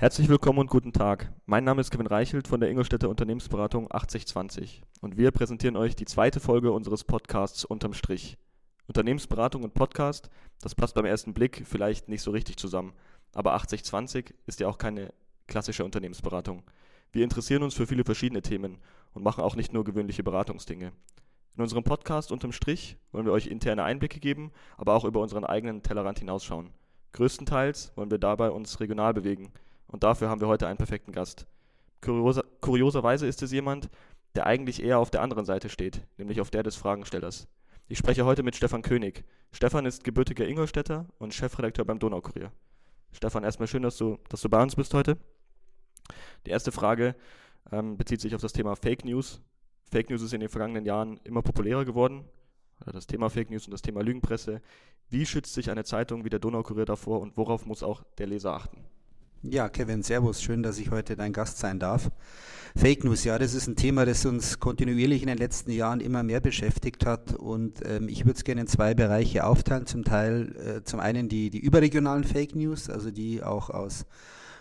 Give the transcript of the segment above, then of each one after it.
Herzlich willkommen und guten Tag. Mein Name ist Kevin Reichelt von der Ingolstädter Unternehmensberatung 8020 und wir präsentieren euch die zweite Folge unseres Podcasts Unterm Strich. Unternehmensberatung und Podcast, das passt beim ersten Blick vielleicht nicht so richtig zusammen, aber 8020 ist ja auch keine klassische Unternehmensberatung. Wir interessieren uns für viele verschiedene Themen und machen auch nicht nur gewöhnliche Beratungsdinge. In unserem Podcast Unterm Strich wollen wir euch interne Einblicke geben, aber auch über unseren eigenen Tellerrand hinausschauen. Größtenteils wollen wir dabei uns regional bewegen – und dafür haben wir heute einen perfekten Gast. Kurioser, kurioserweise ist es jemand, der eigentlich eher auf der anderen Seite steht, nämlich auf der des Fragenstellers. Ich spreche heute mit Stefan König. Stefan ist gebürtiger Ingolstädter und Chefredakteur beim Donaukurier. Stefan, erstmal schön, dass du, dass du bei uns bist heute. Die erste Frage ähm, bezieht sich auf das Thema Fake News. Fake News ist in den vergangenen Jahren immer populärer geworden. Das Thema Fake News und das Thema Lügenpresse. Wie schützt sich eine Zeitung wie der Donaukurier davor und worauf muss auch der Leser achten? Ja, Kevin, Servus, schön, dass ich heute dein Gast sein darf. Fake News, ja, das ist ein Thema, das uns kontinuierlich in den letzten Jahren immer mehr beschäftigt hat und ähm, ich würde es gerne in zwei Bereiche aufteilen. Zum Teil, äh, zum einen die, die überregionalen Fake News, also die auch aus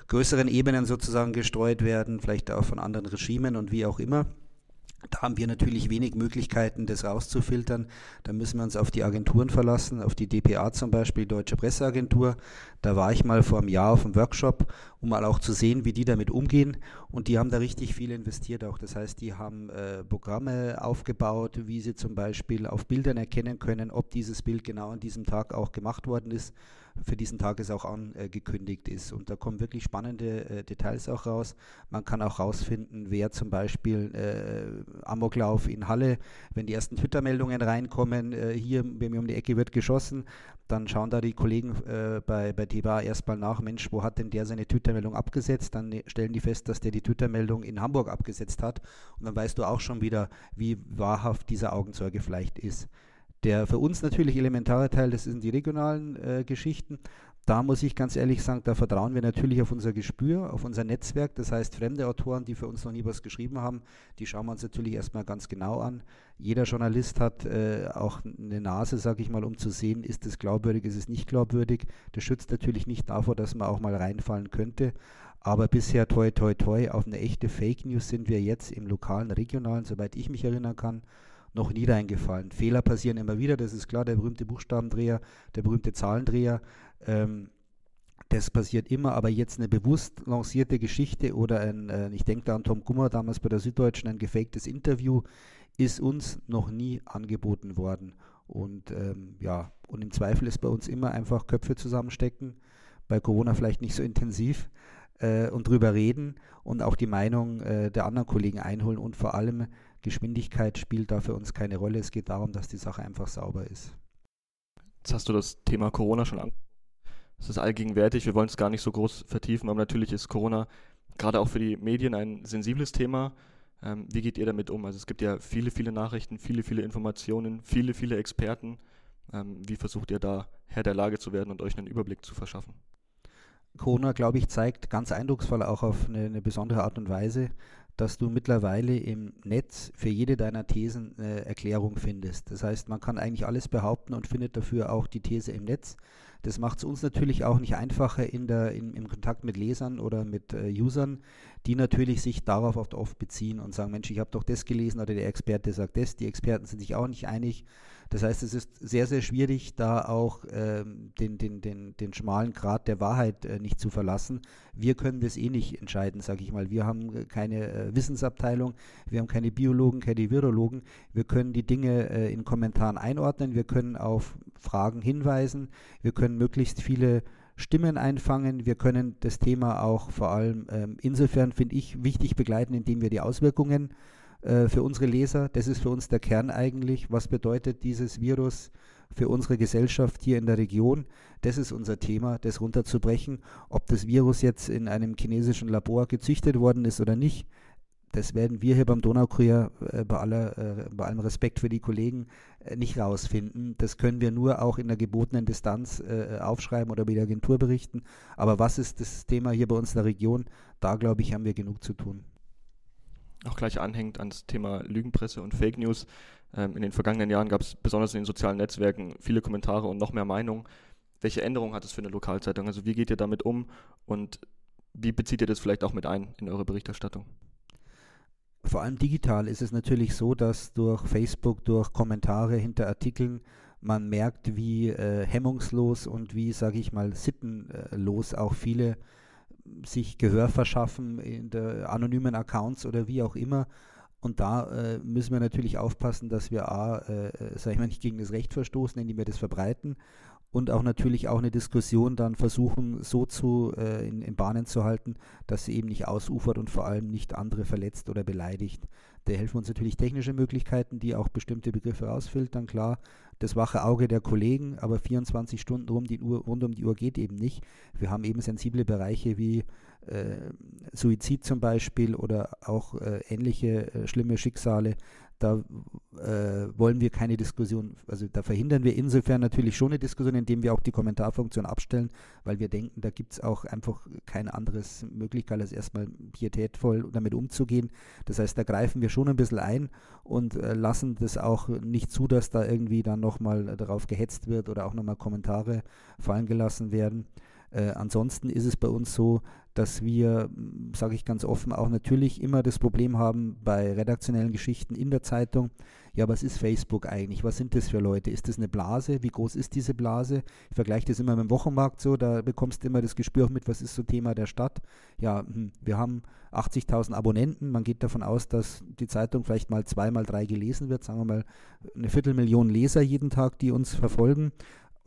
größeren Ebenen sozusagen gestreut werden, vielleicht auch von anderen Regimen und wie auch immer. Da haben wir natürlich wenig Möglichkeiten, das rauszufiltern. Da müssen wir uns auf die Agenturen verlassen, auf die DPA zum Beispiel, Deutsche Presseagentur. Da war ich mal vor einem Jahr auf einem Workshop, um mal auch zu sehen, wie die damit umgehen. Und die haben da richtig viel investiert auch. Das heißt, die haben äh, Programme aufgebaut, wie sie zum Beispiel auf Bildern erkennen können, ob dieses Bild genau an diesem Tag auch gemacht worden ist für diesen Tag es auch angekündigt ist. Und da kommen wirklich spannende äh, Details auch raus. Man kann auch rausfinden, wer zum Beispiel äh, Amoklauf in Halle, wenn die ersten Twitter-Meldungen reinkommen, äh, hier bei mir um die Ecke wird geschossen, dann schauen da die Kollegen äh, bei, bei TBA erstmal nach, Mensch, wo hat denn der seine Twitter-Meldung abgesetzt? Dann ne, stellen die fest, dass der die Twitter-Meldung in Hamburg abgesetzt hat. Und dann weißt du auch schon wieder, wie wahrhaft dieser Augenzeuge vielleicht ist. Der für uns natürlich elementare Teil, das sind die regionalen äh, Geschichten. Da muss ich ganz ehrlich sagen, da vertrauen wir natürlich auf unser Gespür, auf unser Netzwerk. Das heißt, fremde Autoren, die für uns noch nie was geschrieben haben, die schauen wir uns natürlich erstmal ganz genau an. Jeder Journalist hat äh, auch eine Nase, sage ich mal, um zu sehen, ist es glaubwürdig, ist es nicht glaubwürdig. Das schützt natürlich nicht davor, dass man auch mal reinfallen könnte. Aber bisher, toi, toi, toi, auf eine echte Fake News sind wir jetzt im lokalen, regionalen, soweit ich mich erinnern kann, noch nie reingefallen. Fehler passieren immer wieder, das ist klar, der berühmte Buchstabendreher, der berühmte Zahlendreher. Ähm, das passiert immer, aber jetzt eine bewusst lancierte Geschichte oder ein, äh, ich denke da an Tom Gummer damals bei der Süddeutschen, ein gefaktes Interview, ist uns noch nie angeboten worden. Und ähm, ja, und im Zweifel ist bei uns immer einfach Köpfe zusammenstecken, bei Corona vielleicht nicht so intensiv äh, und drüber reden und auch die Meinung äh, der anderen Kollegen einholen und vor allem Geschwindigkeit spielt da für uns keine Rolle. Es geht darum, dass die Sache einfach sauber ist. Jetzt hast du das Thema Corona schon angesprochen. Es ist allgegenwärtig, wir wollen es gar nicht so groß vertiefen, aber natürlich ist Corona gerade auch für die Medien ein sensibles Thema. Ähm, wie geht ihr damit um? Also es gibt ja viele, viele Nachrichten, viele, viele Informationen, viele, viele Experten. Ähm, wie versucht ihr da Herr der Lage zu werden und euch einen Überblick zu verschaffen? Corona, glaube ich, zeigt ganz eindrucksvoll auch auf eine, eine besondere Art und Weise, dass du mittlerweile im Netz für jede deiner Thesen eine Erklärung findest. Das heißt, man kann eigentlich alles behaupten und findet dafür auch die These im Netz. Das macht es uns natürlich auch nicht einfacher in der, in, im Kontakt mit Lesern oder mit äh, Usern, die natürlich sich darauf oft, oft beziehen und sagen, Mensch, ich habe doch das gelesen oder der Experte sagt das, die Experten sind sich auch nicht einig. Das heißt, es ist sehr, sehr schwierig, da auch ähm, den, den, den, den schmalen Grad der Wahrheit äh, nicht zu verlassen. Wir können das eh nicht entscheiden, sage ich mal. Wir haben keine äh, Wissensabteilung, wir haben keine Biologen, keine Virologen. Wir können die Dinge äh, in Kommentaren einordnen, wir können auf Fragen hinweisen, wir können möglichst viele Stimmen einfangen. Wir können das Thema auch vor allem ähm, insofern, finde ich, wichtig begleiten, indem wir die Auswirkungen äh, für unsere Leser. Das ist für uns der Kern eigentlich. Was bedeutet dieses Virus für unsere Gesellschaft hier in der Region? Das ist unser Thema, das runterzubrechen. Ob das Virus jetzt in einem chinesischen Labor gezüchtet worden ist oder nicht, das werden wir hier beim Donaukurier äh, bei, aller, äh, bei allem Respekt für die Kollegen äh, nicht rausfinden. Das können wir nur auch in der gebotenen Distanz äh, aufschreiben oder bei der Agentur berichten. Aber was ist das Thema hier bei uns in der Region? Da glaube ich, haben wir genug zu tun auch gleich anhängt ans Thema Lügenpresse und Fake News. Ähm, in den vergangenen Jahren gab es besonders in den sozialen Netzwerken viele Kommentare und noch mehr Meinungen. Welche Änderungen hat es für eine Lokalzeitung? Also wie geht ihr damit um und Wie bezieht ihr das vielleicht auch mit ein in eure Berichterstattung? Vor allem digital ist es natürlich so, dass durch Facebook, durch Kommentare hinter Artikeln man merkt, wie äh, hemmungslos und wie, sage ich mal, sittenlos auch viele sich Gehör verschaffen in der anonymen Accounts oder wie auch immer. Und da äh, müssen wir natürlich aufpassen, dass wir A, äh, äh sag ich mal, nicht gegen das Recht verstoßen, indem wir das verbreiten und auch natürlich auch eine Diskussion dann versuchen, so zu äh, in, in, Bahnen zu halten, dass sie eben nicht ausufert und vor allem nicht andere verletzt oder beleidigt. Da helfen uns natürlich technische Möglichkeiten, die auch bestimmte Begriffe rausfiltern, klar. Das wache Auge der Kollegen, aber 24 Stunden rund, die Uhr, rund um die Uhr geht eben nicht. Wir haben eben sensible Bereiche wie äh, Suizid zum Beispiel oder auch äh, ähnliche äh, schlimme Schicksale, da äh, wollen wir keine Diskussion, also da verhindern wir insofern natürlich schon eine Diskussion, indem wir auch die Kommentarfunktion abstellen, weil wir denken, da gibt es auch einfach keine andere Möglichkeit, als erstmal pietätvoll damit umzugehen. Das heißt, da greifen wir schon ein bisschen ein und äh, lassen das auch nicht zu, dass da irgendwie dann nochmal darauf gehetzt wird oder auch nochmal Kommentare fallen gelassen werden. Äh, ansonsten ist es bei uns so, dass wir, sage ich ganz offen, auch natürlich immer das Problem haben bei redaktionellen Geschichten in der Zeitung. Ja, was ist Facebook eigentlich? Was sind das für Leute? Ist das eine Blase? Wie groß ist diese Blase? Ich vergleiche das immer mit dem Wochenmarkt so, da bekommst du immer das Gespür mit, was ist so Thema der Stadt. Ja, hm, wir haben 80.000 Abonnenten. Man geht davon aus, dass die Zeitung vielleicht mal zweimal drei gelesen wird. Sagen wir mal eine Viertelmillion Leser jeden Tag, die uns verfolgen.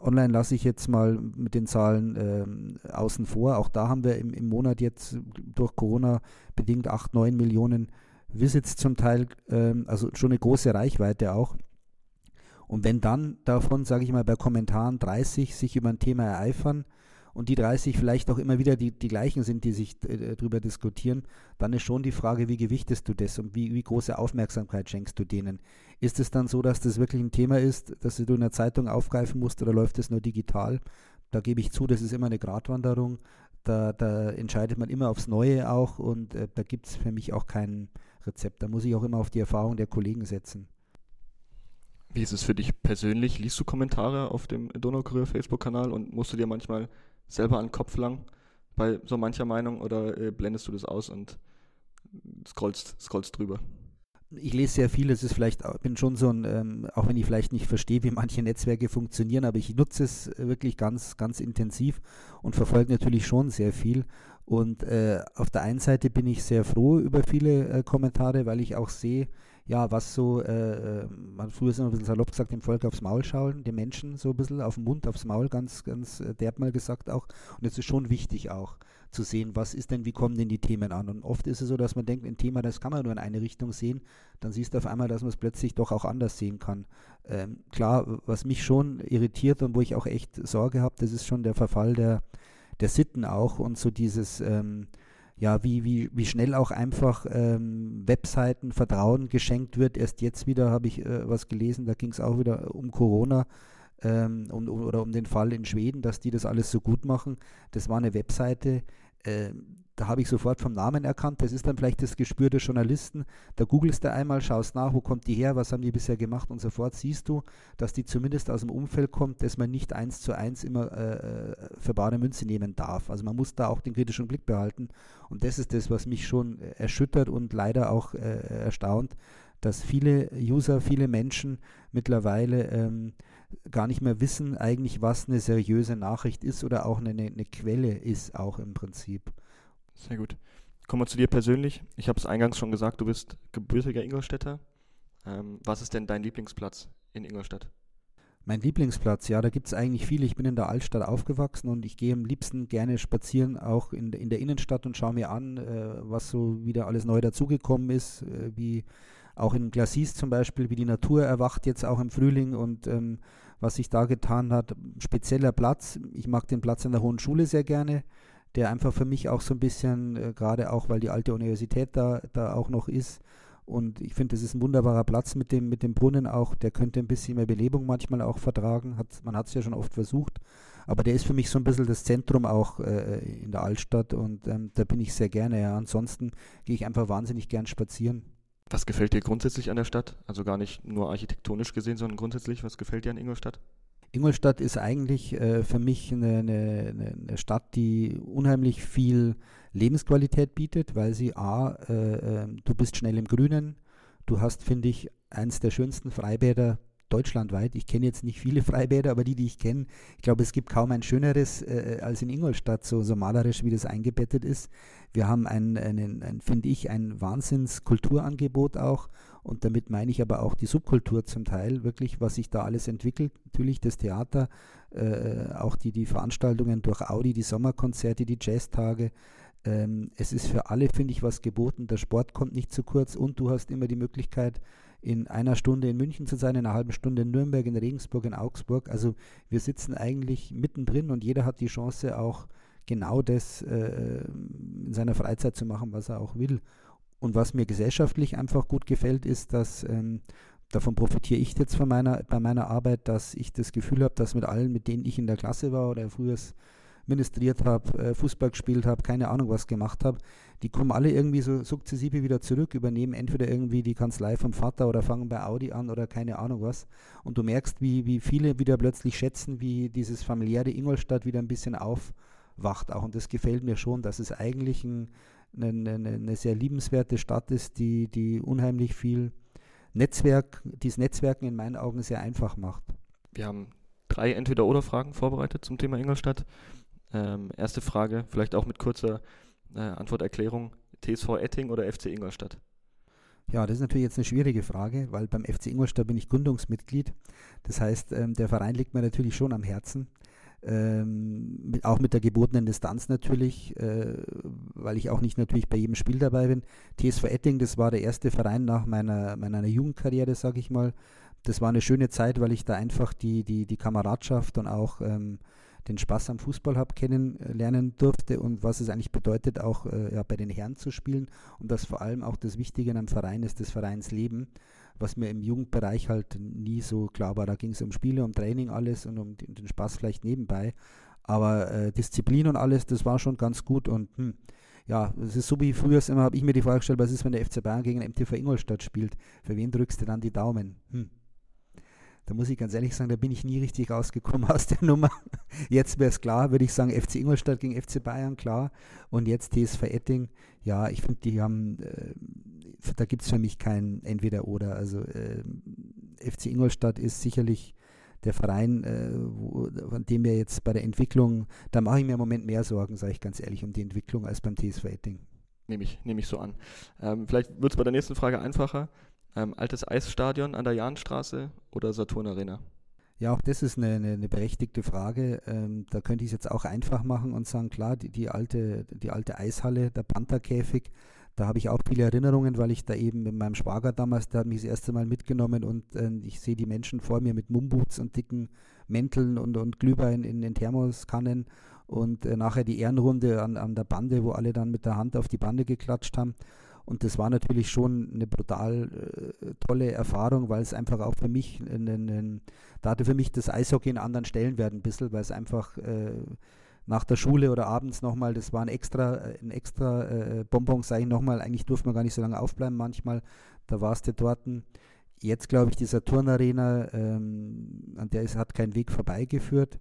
Online lasse ich jetzt mal mit den Zahlen äh, außen vor. Auch da haben wir im, im Monat jetzt durch Corona bedingt 8, 9 Millionen Visits zum Teil, äh, also schon eine große Reichweite auch. Und wenn dann davon, sage ich mal, bei Kommentaren 30 sich über ein Thema ereifern, und die 30 vielleicht auch immer wieder die, die gleichen sind, die sich äh, darüber diskutieren, dann ist schon die Frage, wie gewichtest du das und wie, wie große Aufmerksamkeit schenkst du denen? Ist es dann so, dass das wirklich ein Thema ist, das du in der Zeitung aufgreifen musst oder läuft es nur digital? Da gebe ich zu, das ist immer eine Gratwanderung. Da, da entscheidet man immer aufs Neue auch und äh, da gibt es für mich auch kein Rezept. Da muss ich auch immer auf die Erfahrung der Kollegen setzen. Wie ist es für dich persönlich? Liest du Kommentare auf dem Donaukurier Facebook-Kanal und musst du dir manchmal selber an den Kopf lang bei so mancher Meinung oder äh, blendest du das aus und scrollst, scrollst drüber? Ich lese sehr viel, es ist vielleicht, bin schon so ein, ähm, auch wenn ich vielleicht nicht verstehe, wie manche Netzwerke funktionieren, aber ich nutze es wirklich ganz, ganz intensiv und verfolge natürlich schon sehr viel. Und äh, auf der einen Seite bin ich sehr froh über viele äh, Kommentare, weil ich auch sehe, ja, was so, äh, äh, man früher immer ein bisschen salopp gesagt, dem Volk aufs Maul schauen, den Menschen so ein bisschen auf den Mund, aufs Maul, ganz, ganz äh, derb mal gesagt auch. Und es ist schon wichtig auch zu sehen, was ist denn, wie kommen denn die Themen an. Und oft ist es so, dass man denkt, ein Thema, das kann man nur in eine Richtung sehen, dann siehst du auf einmal, dass man es plötzlich doch auch anders sehen kann. Ähm, klar, was mich schon irritiert und wo ich auch echt Sorge habe, das ist schon der Verfall der, der Sitten auch und so dieses, ähm, ja, wie, wie, wie schnell auch einfach ähm, Webseiten Vertrauen geschenkt wird. Erst jetzt wieder habe ich äh, was gelesen, da ging es auch wieder um Corona ähm, um, oder um den Fall in Schweden, dass die das alles so gut machen. Das war eine Webseite, äh, da habe ich sofort vom Namen erkannt. Das ist dann vielleicht das Gespür des Journalisten. Da googelst du einmal, schaust nach, wo kommt die her, was haben die bisher gemacht und sofort siehst du, dass die zumindest aus dem Umfeld kommt, dass man nicht eins zu eins immer äh, für bare Münze nehmen darf. Also man muss da auch den kritischen Blick behalten. Und das ist das, was mich schon erschüttert und leider auch äh, erstaunt, dass viele User, viele Menschen mittlerweile ähm, gar nicht mehr wissen eigentlich, was eine seriöse Nachricht ist oder auch eine, eine Quelle ist, auch im Prinzip. Sehr gut. Kommen wir zu dir persönlich. Ich habe es eingangs schon gesagt, du bist gebürtiger Ingolstädter. Ähm, was ist denn dein Lieblingsplatz in Ingolstadt? Mein Lieblingsplatz, ja, da gibt es eigentlich viele. Ich bin in der Altstadt aufgewachsen und ich gehe am liebsten gerne spazieren, auch in, in der Innenstadt und schaue mir an, äh, was so wieder alles neu dazugekommen ist, äh, wie auch in Glacis zum Beispiel, wie die Natur erwacht jetzt auch im Frühling und ähm, was sich da getan hat. Spezieller Platz, ich mag den Platz in der Hohen Schule sehr gerne, der einfach für mich auch so ein bisschen, äh, gerade auch, weil die alte Universität da, da auch noch ist, und ich finde, das ist ein wunderbarer Platz mit dem, mit dem Brunnen auch. Der könnte ein bisschen mehr Belebung manchmal auch vertragen. Hat, man hat es ja schon oft versucht. Aber der ist für mich so ein bisschen das Zentrum auch äh, in der Altstadt und ähm, da bin ich sehr gerne. Ja. Ansonsten gehe ich einfach wahnsinnig gern spazieren. Was gefällt dir grundsätzlich an der Stadt? Also gar nicht nur architektonisch gesehen, sondern grundsätzlich, was gefällt dir an Ingolstadt? Ingolstadt ist eigentlich äh, für mich eine, eine, eine, Stadt, die unheimlich viel Lebensqualität bietet, weil sie A, äh, äh, du bist schnell im Grünen, du hast, finde ich, eins der schönsten Freibäder deutschlandweit. Ich kenne jetzt nicht viele Freibäder, aber die, die ich kenne, ich glaube, es gibt kaum ein schöneres äh, als in Ingolstadt, so, so malerisch, wie das eingebettet ist. Wir haben ein, ein, ein finde ich, ein Wahnsinns-Kulturangebot auch und damit meine ich aber auch die Subkultur zum Teil, wirklich, was sich da alles entwickelt. Natürlich das Theater, äh, auch die, die Veranstaltungen durch Audi, die Sommerkonzerte, die Jazztage. Ähm, es ist für alle, finde ich, was geboten. Der Sport kommt nicht zu kurz und du hast immer die Möglichkeit, in einer Stunde in München zu sein, in einer halben Stunde in Nürnberg, in Regensburg, in Augsburg. Also wir sitzen eigentlich mittendrin und jeder hat die Chance auch genau das äh, in seiner Freizeit zu machen, was er auch will. Und was mir gesellschaftlich einfach gut gefällt, ist, dass ähm, davon profitiere ich jetzt von meiner, bei meiner Arbeit, dass ich das Gefühl habe, dass mit allen, mit denen ich in der Klasse war oder früher ministriert habe, äh, Fußball gespielt habe, keine Ahnung was gemacht habe, die kommen alle irgendwie so sukzessive wieder zurück, übernehmen entweder irgendwie die Kanzlei vom Vater oder fangen bei Audi an oder keine Ahnung was. Und du merkst, wie, wie viele wieder plötzlich schätzen, wie dieses familiäre Ingolstadt wieder ein bisschen aufwacht auch. Und das gefällt mir schon, dass es eigentlich ein, eine, eine, eine sehr liebenswerte Stadt ist, die, die unheimlich viel Netzwerk, dieses Netzwerken in meinen Augen sehr einfach macht. Wir haben drei Entweder-Oder-Fragen vorbereitet zum Thema Ingolstadt. Ähm, erste Frage, vielleicht auch mit kurzer äh, Antworterklärung: TSV Etting oder FC Ingolstadt? Ja, das ist natürlich jetzt eine schwierige Frage, weil beim FC Ingolstadt bin ich Gründungsmitglied. Das heißt, ähm, der Verein liegt mir natürlich schon am Herzen. Ähm, auch mit der gebotenen Distanz natürlich, äh, weil ich auch nicht natürlich bei jedem Spiel dabei bin. TSV Etting, das war der erste Verein nach meiner, meiner Jugendkarriere, sage ich mal. Das war eine schöne Zeit, weil ich da einfach die, die, die Kameradschaft und auch ähm, den Spaß am Fußball habe kennenlernen durfte und was es eigentlich bedeutet, auch äh, ja, bei den Herren zu spielen und dass vor allem auch das Wichtige einem Verein ist, das Vereinsleben, was mir im Jugendbereich halt nie so klar war. Da ging es um Spiele, um Training, alles und um den, Spaß vielleicht nebenbei. Aber äh, Disziplin und alles, das war schon ganz gut und hm, ja, es ist so wie früher immer, habe ich mir die Frage gestellt, was ist, wenn der FC Bayern gegen den MTV Ingolstadt spielt? Für wen drückst du dann die Daumen? Hm da muss ich ganz ehrlich sagen, da bin ich nie richtig rausgekommen aus der Nummer. Jetzt wäre es klar, würde ich sagen, FC Ingolstadt gegen FC Bayern, klar. Und jetzt TSV Etting, ja, ich finde, die haben, äh, da gibt es für mich kein Entweder-Oder. Also äh, FC Ingolstadt ist sicherlich der Verein, äh, wo, von dem wir jetzt bei der Entwicklung, da mache ich mir im Moment mehr Sorgen, sage ich ganz ehrlich, um die Entwicklung als beim TSV Etting. Nehme ich, nehm ich so an. Ähm, vielleicht wird es bei der nächsten Frage einfacher. Ähm, altes Eisstadion an der Jahnstraße oder Saturn Arena? Ja, auch das ist eine, eine, eine berechtigte Frage. Ähm, da könnte ich es jetzt auch einfach machen und sagen, klar, die, die, alte, die alte Eishalle, der Pantherkäfig, da habe ich auch viele Erinnerungen, weil ich da eben mit meinem Schwager damals, der hat mich das erste Mal mitgenommen und äh, ich sehe die Menschen vor mir mit Mumboots und dicken Mänteln und, und Glühwein in den Thermoskannen und äh, nachher die Ehrenrunde an, an der Bande, wo alle dann mit der Hand auf die Bande geklatscht haben. Und das war natürlich schon eine brutal äh, tolle Erfahrung, weil es einfach auch für mich, ein, ein, da hatte für mich das Eishockey einen anderen Stellenwert ein bisschen, weil es einfach äh, nach der Schule oder abends nochmal, das war ein extra, ein extra äh, Bonbon, sage ich nochmal, eigentlich durfte man gar nicht so lange aufbleiben manchmal, da warst du dort. Jetzt glaube ich, die Saturnarena, ähm, an der es hat kein Weg vorbeigeführt.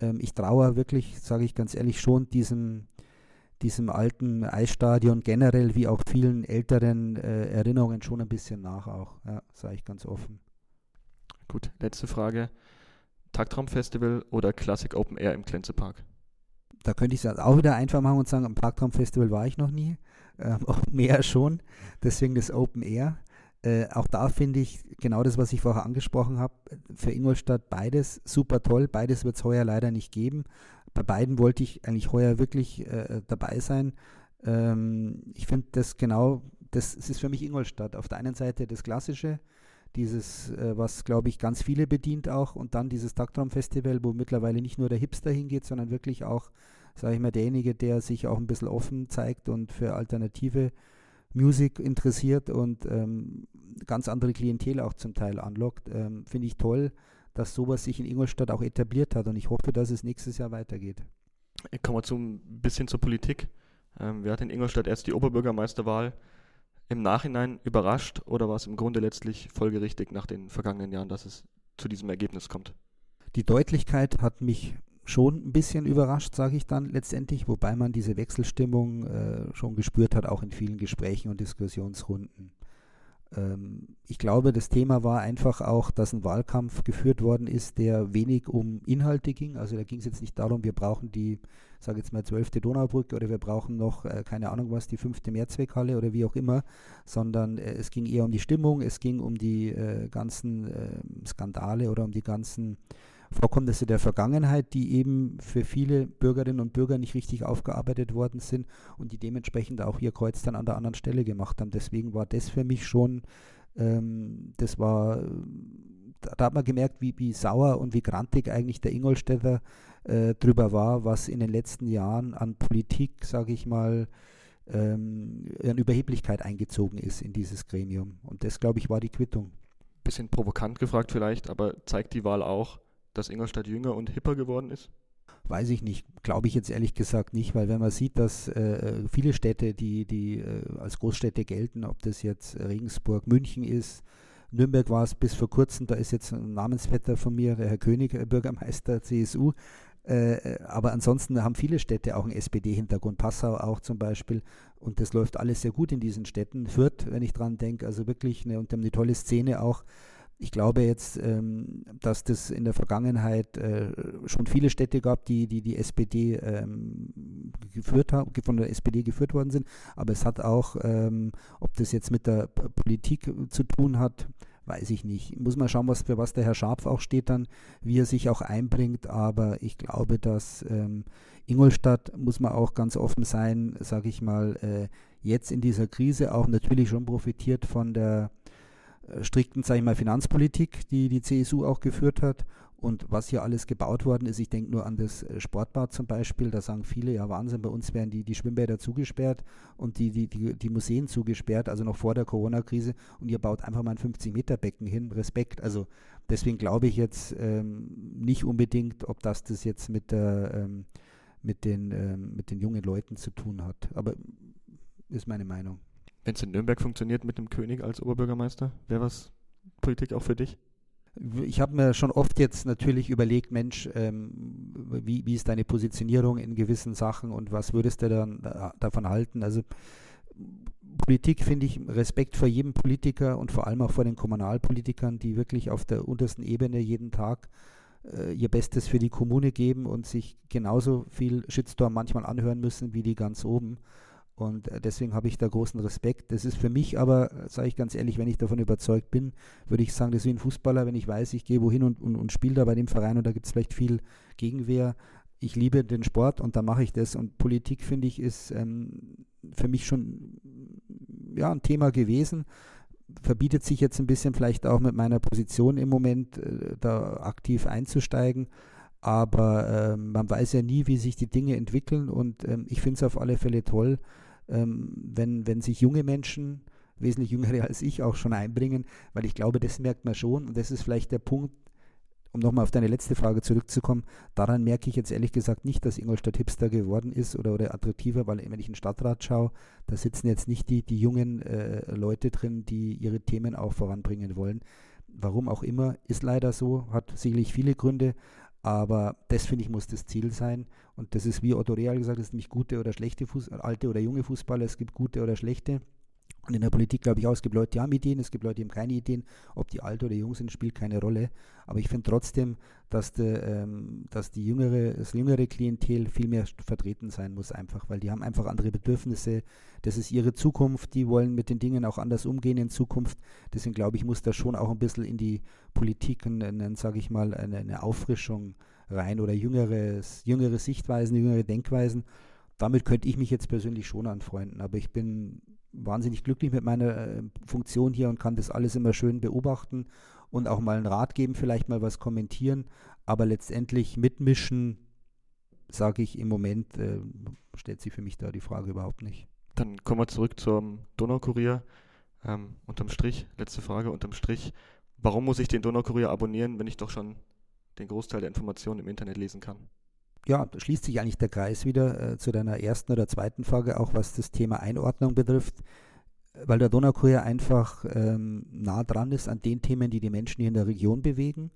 Ähm, ich traue wirklich, sage ich ganz ehrlich, schon diesem diesem alten Eisstadion generell wie auch vielen älteren äh, Erinnerungen schon ein bisschen nach auch, ja, sage ich ganz offen. Gut, letzte Frage. Taktraumfestival oder Classic Open Air im Klenzepark? Da könnte ich es auch wieder einfach machen und sagen, am Parktraumfestival war ich noch nie. Ähm, Open Air schon, deswegen das Open Air. Äh, auch da finde ich genau das, was ich vorher angesprochen habe, für Ingolstadt beides super toll. Beides wird es heuer leider nicht geben. Bei beiden wollte ich eigentlich heuer wirklich äh, dabei sein. Ähm, ich finde das genau, das, das, ist für mich Ingolstadt. Auf der einen Seite das Klassische, dieses, äh, was glaube ich ganz viele bedient auch, und dann dieses Taktraum-Festival, wo mittlerweile nicht nur der Hipster hingeht, sondern wirklich auch, sage ich mal, derjenige, der sich auch ein bisschen offen zeigt und für alternative Musik interessiert und ähm, ganz andere Klientel auch zum Teil anlockt. Ähm, finde ich toll dass sowas sich in Ingolstadt auch etabliert hat und ich hoffe, dass es nächstes Jahr weitergeht. Kommen wir zu ein bisschen zur Politik. Ähm, wir hatten in Ingolstadt erst die Oberbürgermeisterwahl. Im Nachhinein überrascht oder war es im Grunde letztlich folgerichtig nach den vergangenen Jahren, dass es zu diesem Ergebnis kommt? Die Deutlichkeit hat mich schon ein bisschen überrascht, sage ich dann letztendlich, wobei man diese Wechselstimmung äh, schon gespürt hat, auch in vielen Gesprächen und Diskussionsrunden. Ähm, ich glaube, das Thema war einfach auch, dass ein Wahlkampf geführt worden ist, der wenig um Inhalte ging. Also da ging es jetzt nicht darum, wir brauchen die, sage jetzt mal, zwölfte Donaubrücke oder wir brauchen noch, äh, keine Ahnung was, die fünfte Mehrzweckhalle oder wie auch immer, sondern äh, es ging eher um die Stimmung, es ging um die äh, ganzen ähm, Skandale oder um die ganzen Vorkommnisse der Vergangenheit, die eben für viele Bürgerinnen und Bürger nicht richtig aufgearbeitet worden sind und die dementsprechend auch ihr Kreuz dann an der anderen Stelle gemacht haben. Deswegen war das für mich schon, ähm, das war, da, da, hat man gemerkt, wie, wie sauer und wie grantig eigentlich der Ingolstädter äh, drüber war, was in den letzten Jahren an Politik, sage ich mal, ähm, an Überheblichkeit eingezogen ist in dieses Gremium. Und das, glaube ich, war die Quittung. Bisschen provokant gefragt vielleicht, aber zeigt die Wahl auch, dass Ingolstadt jünger und hipper geworden ist? Weiß ich nicht, glaube ich jetzt ehrlich gesagt nicht, weil wenn man sieht, dass äh, viele Städte, die, die äh, als Großstädte gelten, ob das jetzt Regensburg, München ist, Nürnberg war es bis vor kurzem, da ist jetzt ein Namensvetter von mir, der Herr König, äh, Bürgermeister CSU, äh, aber ansonsten haben viele Städte auch einen SPD-Hintergrund, Passau auch zum Beispiel. Und das läuft alles sehr gut in diesen Städten. Fürth, wenn ich dran denke, also wirklich eine, und eine tolle Szene auch ich glaube jetzt, ähm, dass das in der Vergangenheit äh, schon viele Städte gab, die die, die SPD ähm, geführt haben, von der SPD geführt worden sind. Aber es hat auch, ähm, ob das jetzt mit der Politik zu tun hat, weiß ich nicht. Muss man schauen, was für was der Herr Scharpf auch steht dann, wie er sich auch einbringt. Aber ich glaube, dass ähm, Ingolstadt, muss man auch ganz offen sein, sage ich mal, äh, jetzt in dieser Krise auch natürlich schon profitiert von der äh, strikten, sage ich mal, Finanzpolitik, die die CSU auch geführt hat. Und was hier alles gebaut worden ist, ich denke nur an das äh, Sportbad zum Beispiel, da sagen viele, ja Wahnsinn, bei uns wären die, die Schwimmbäder zugesperrt und die, die, die, die Museen zugesperrt, also noch vor der Corona-Krise und ihr baut einfach mal ein 50-Meter-Becken hin, Respekt. Also deswegen glaube ich jetzt ähm, nicht unbedingt, ob das das jetzt mit, der, ähm, mit, den, ähm, mit den jungen Leuten zu tun hat. Aber ist meine Meinung. Wenn es in Nürnberg funktioniert mit dem König als Oberbürgermeister, wäre was Politik auch für dich? Ich habe mir schon oft jetzt natürlich überlegt, Mensch, ähm, wie, wie ist deine Positionierung in gewissen Sachen und was würdest du dann davon halten? Also Politik finde ich Respekt vor jedem Politiker und vor allem auch vor den Kommunalpolitikern, die wirklich auf der untersten Ebene jeden Tag äh, ihr Bestes für die Kommune geben und sich genauso viel Shitstorm manchmal anhören müssen wie die ganz oben. Und äh, deswegen habe ich da großen Respekt. Das ist für mich aber, sage ich ganz ehrlich, wenn ich davon überzeugt bin, würde ich sagen, das ist wie ein Fußballer, wenn ich weiß, ich gehe wohin und, und, und spiele da bei dem Verein und da gibt es vielleicht viel Gegenwehr. Ich liebe den Sport und da mache ich das. Und Politik, finde ich, ist ähm, für mich schon ja, ein Thema gewesen. Verbietet sich jetzt ein bisschen vielleicht auch mit meiner Position im Moment, äh, da aktiv einzusteigen. Aber äh, man weiß ja nie, wie sich die Dinge entwickeln und ähm, ich finde es auf alle Fälle toll, ähm, wenn, wenn sich junge Menschen, wesentlich jüngere als ich, auch schon einbringen, weil ich glaube, das merkt man schon und das ist vielleicht der Punkt, um nochmal auf deine letzte Frage zurückzukommen, daran merke ich jetzt ehrlich gesagt nicht, dass Ingolstadt Hipster geworden ist oder, oder attraktiver, weil wenn ich in den Stadtrat schaue, da sitzen jetzt nicht die, die jungen äh, Leute drin, die ihre Themen auch voranbringen wollen. Warum auch immer, ist leider so, hat sicherlich viele Gründe, aber das, finde ich, muss das Ziel sein. Und das ist, wie Otto Real gesagt es ist nicht gute oder schlechte Fußballer, alte oder junge Fußballer, es gibt gute oder schlechte. Und in der Politik glaube ich auch, es gibt Leute, die haben Ideen, es gibt Leute, die haben keine Ideen. Ob die alt oder jung sind, spielt keine Rolle. Aber ich finde trotzdem, dass, de, ähm, dass die jüngere, das jüngere Klientel viel mehr vertreten sein muss, einfach, weil die haben einfach andere Bedürfnisse. Das ist ihre Zukunft, die wollen mit den Dingen auch anders umgehen in Zukunft. Deswegen glaube ich, muss da schon auch ein bisschen in die Politik, sage ich mal, eine, eine Aufrischung rein oder jüngeres, jüngere Sichtweisen, jüngere Denkweisen. Damit könnte ich mich jetzt persönlich schon anfreunden, aber ich bin wahnsinnig glücklich mit meiner äh, Funktion hier und kann das alles immer schön beobachten und auch mal einen Rat geben, vielleicht mal was kommentieren, aber letztendlich mitmischen, sage ich im Moment, äh, stellt sich für mich da die Frage überhaupt nicht. Dann kommen wir zurück zum Donaukurier. Ähm, unterm Strich, letzte Frage, unterm Strich, warum muss ich den Donaukurier abonnieren, wenn ich doch schon den Großteil der Informationen im Internet lesen kann? Ja, schließt sich eigentlich der Kreis wieder äh, zu deiner ersten oder zweiten Frage, auch was das Thema Einordnung betrifft, weil der Donaukurier einfach ähm, nah dran ist an den Themen, die die Menschen hier in der Region bewegen,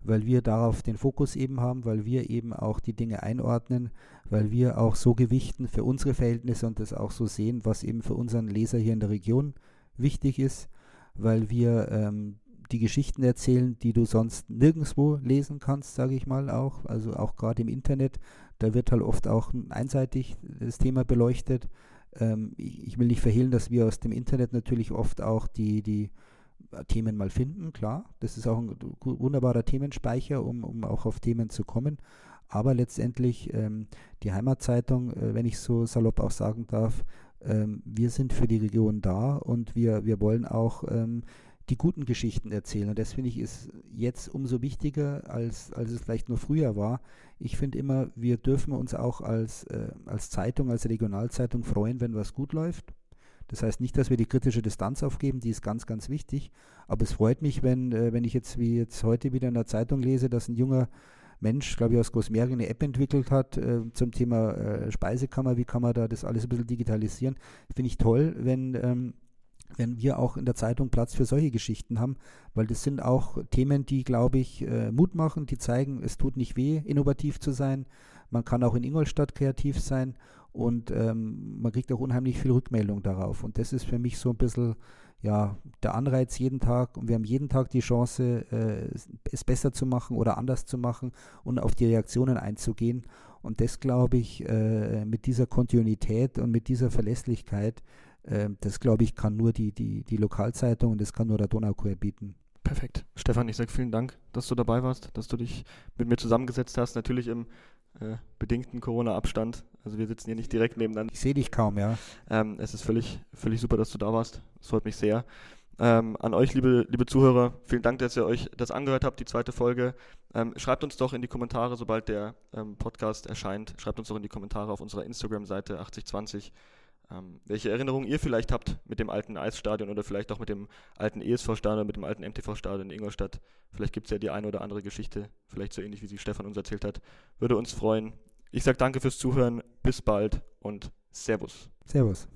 weil wir darauf den Fokus eben haben, weil wir eben auch die Dinge einordnen, weil wir auch so gewichten für unsere Verhältnisse und das auch so sehen, was eben für unseren Leser hier in der Region wichtig ist, weil wir ähm, die Geschichten erzählen, die du sonst nirgendwo lesen kannst, sage ich mal auch. Also auch gerade im Internet, da wird halt oft auch einseitig das Thema beleuchtet. Ähm, ich, ich, will nicht verhehlen, dass wir aus dem Internet natürlich oft auch die, die Themen mal finden, klar. Das ist auch ein wunderbarer Themenspeicher, um, um auch auf Themen zu kommen. Aber letztendlich ähm, die Heimatzeitung, äh, wenn ich so salopp auch sagen darf, ähm, wir sind für die Region da und wir, wir wollen auch ähm, die guten Geschichten erzählen. Und das finde ich ist jetzt umso wichtiger, als, als es vielleicht nur früher war. Ich finde immer, wir dürfen uns auch als, äh, als Zeitung, als Regionalzeitung freuen, wenn was gut läuft. Das heißt nicht, dass wir die kritische Distanz aufgeben, die ist ganz, ganz wichtig. Aber es freut mich, wenn, äh, wenn ich jetzt wie jetzt heute wieder in der Zeitung lese, dass ein junger Mensch, glaube ich, aus Großmergen eine App entwickelt hat äh, zum Thema äh, Speisekammer. Wie kann man da das alles ein bisschen digitalisieren? Finde ich toll, wenn, ähm, wenn wir auch in der Zeitung Platz für solche Geschichten haben, weil das sind auch Themen, die, glaube ich, äh, Mut machen, die zeigen, es tut nicht weh, innovativ zu sein. Man kann auch in Ingolstadt kreativ sein und ähm, man kriegt auch unheimlich viel Rückmeldung darauf. Und das ist für mich so ein bisschen ja, der Anreiz jeden Tag und wir haben jeden Tag die Chance, äh, es besser zu machen oder anders zu machen und auf die Reaktionen einzugehen. Und das glaube ich, äh, mit dieser Kontinuität und mit dieser Verlässlichkeit, das glaube ich, kann nur die, die, die Lokalzeitung und das kann nur der Donaukur bieten. Perfekt. Stefan, ich sage vielen Dank, dass du dabei warst, dass du dich mit mir zusammengesetzt hast. Natürlich im äh, bedingten Corona-Abstand. Also wir sitzen hier nicht direkt nebeneinander. Ich sehe dich kaum, ja. Ähm, es ist völlig, völlig super, dass du da warst. Es freut mich sehr. Ähm, an euch, liebe, liebe Zuhörer, vielen Dank, dass ihr euch das angehört habt, die zweite Folge. Ähm, schreibt uns doch in die Kommentare, sobald der ähm, Podcast erscheint, schreibt uns doch in die Kommentare auf unserer Instagram-Seite 8020, ähm, welche Erinnerungen ihr vielleicht habt mit dem alten Eisstadion oder vielleicht auch mit dem alten ESV-Stadion, mit dem alten MTV-Stadion in Ingolstadt. Vielleicht gibt es ja die eine oder andere Geschichte, vielleicht so ähnlich wie sie Stefan uns erzählt hat. Würde uns freuen. Ich sage danke fürs Zuhören, bis bald und Servus. Servus.